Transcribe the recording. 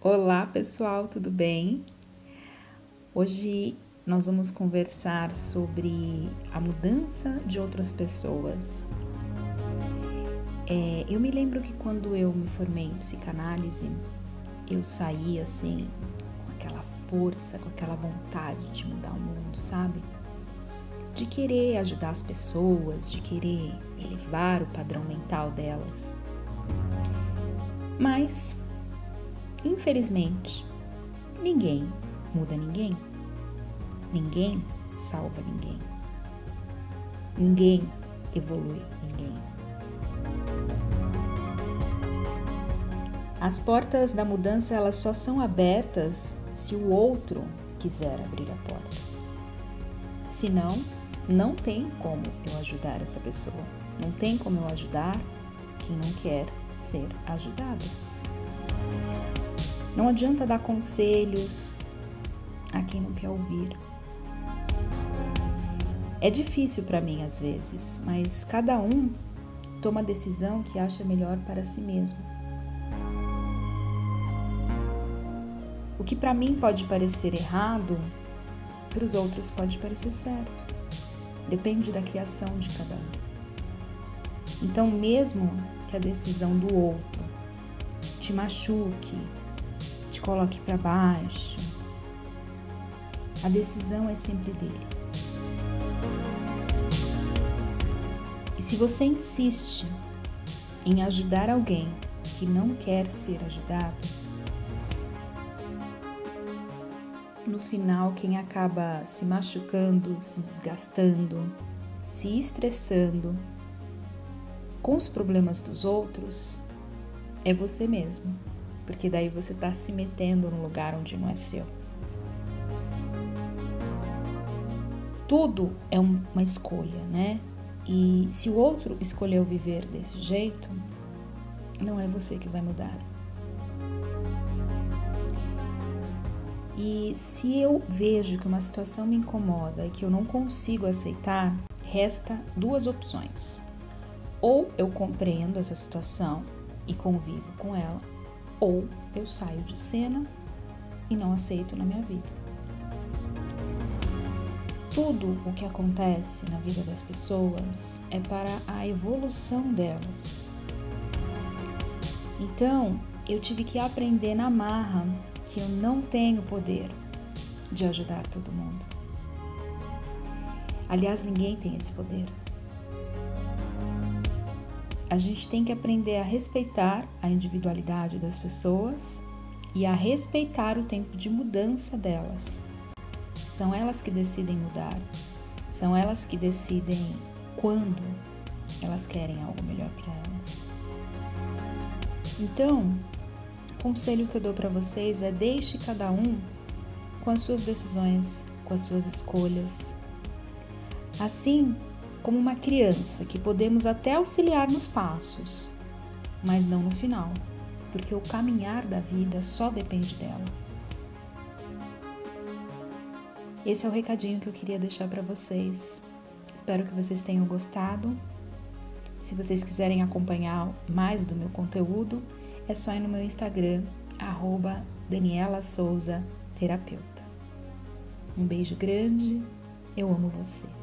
Olá pessoal, tudo bem? Hoje nós vamos conversar sobre a mudança de outras pessoas. É, eu me lembro que quando eu me formei em psicanálise, eu saí assim, com aquela força, com aquela vontade de mudar o mundo, sabe? De querer ajudar as pessoas, de querer elevar o padrão mental delas. Mas Infelizmente, ninguém muda ninguém. Ninguém salva ninguém. Ninguém evolui ninguém. As portas da mudança elas só são abertas se o outro quiser abrir a porta. Senão, não tem como eu ajudar essa pessoa. Não tem como eu ajudar quem não quer ser ajudado. Não adianta dar conselhos a quem não quer ouvir. É difícil para mim às vezes, mas cada um toma a decisão que acha melhor para si mesmo. O que para mim pode parecer errado, para os outros pode parecer certo. Depende da criação de cada um. Então, mesmo que a decisão do outro te machuque, te coloque para baixo. A decisão é sempre dele. E se você insiste em ajudar alguém que não quer ser ajudado, no final quem acaba se machucando, se desgastando, se estressando com os problemas dos outros é você mesmo porque daí você está se metendo no lugar onde não é seu. Tudo é uma escolha, né? E se o outro escolheu viver desse jeito, não é você que vai mudar. E se eu vejo que uma situação me incomoda e que eu não consigo aceitar, resta duas opções. Ou eu compreendo essa situação e convivo com ela, ou eu saio de cena e não aceito na minha vida. Tudo o que acontece na vida das pessoas é para a evolução delas. Então, eu tive que aprender na marra que eu não tenho poder de ajudar todo mundo. Aliás, ninguém tem esse poder a gente tem que aprender a respeitar a individualidade das pessoas e a respeitar o tempo de mudança delas. São elas que decidem mudar, são elas que decidem quando elas querem algo melhor para elas. Então, o conselho que eu dou para vocês é deixe cada um com as suas decisões, com as suas escolhas. Assim, como uma criança que podemos até auxiliar nos passos, mas não no final, porque o caminhar da vida só depende dela. Esse é o recadinho que eu queria deixar para vocês. Espero que vocês tenham gostado. Se vocês quiserem acompanhar mais do meu conteúdo, é só ir no meu Instagram, arroba Daniela Souza Terapeuta. Um beijo grande, eu amo você.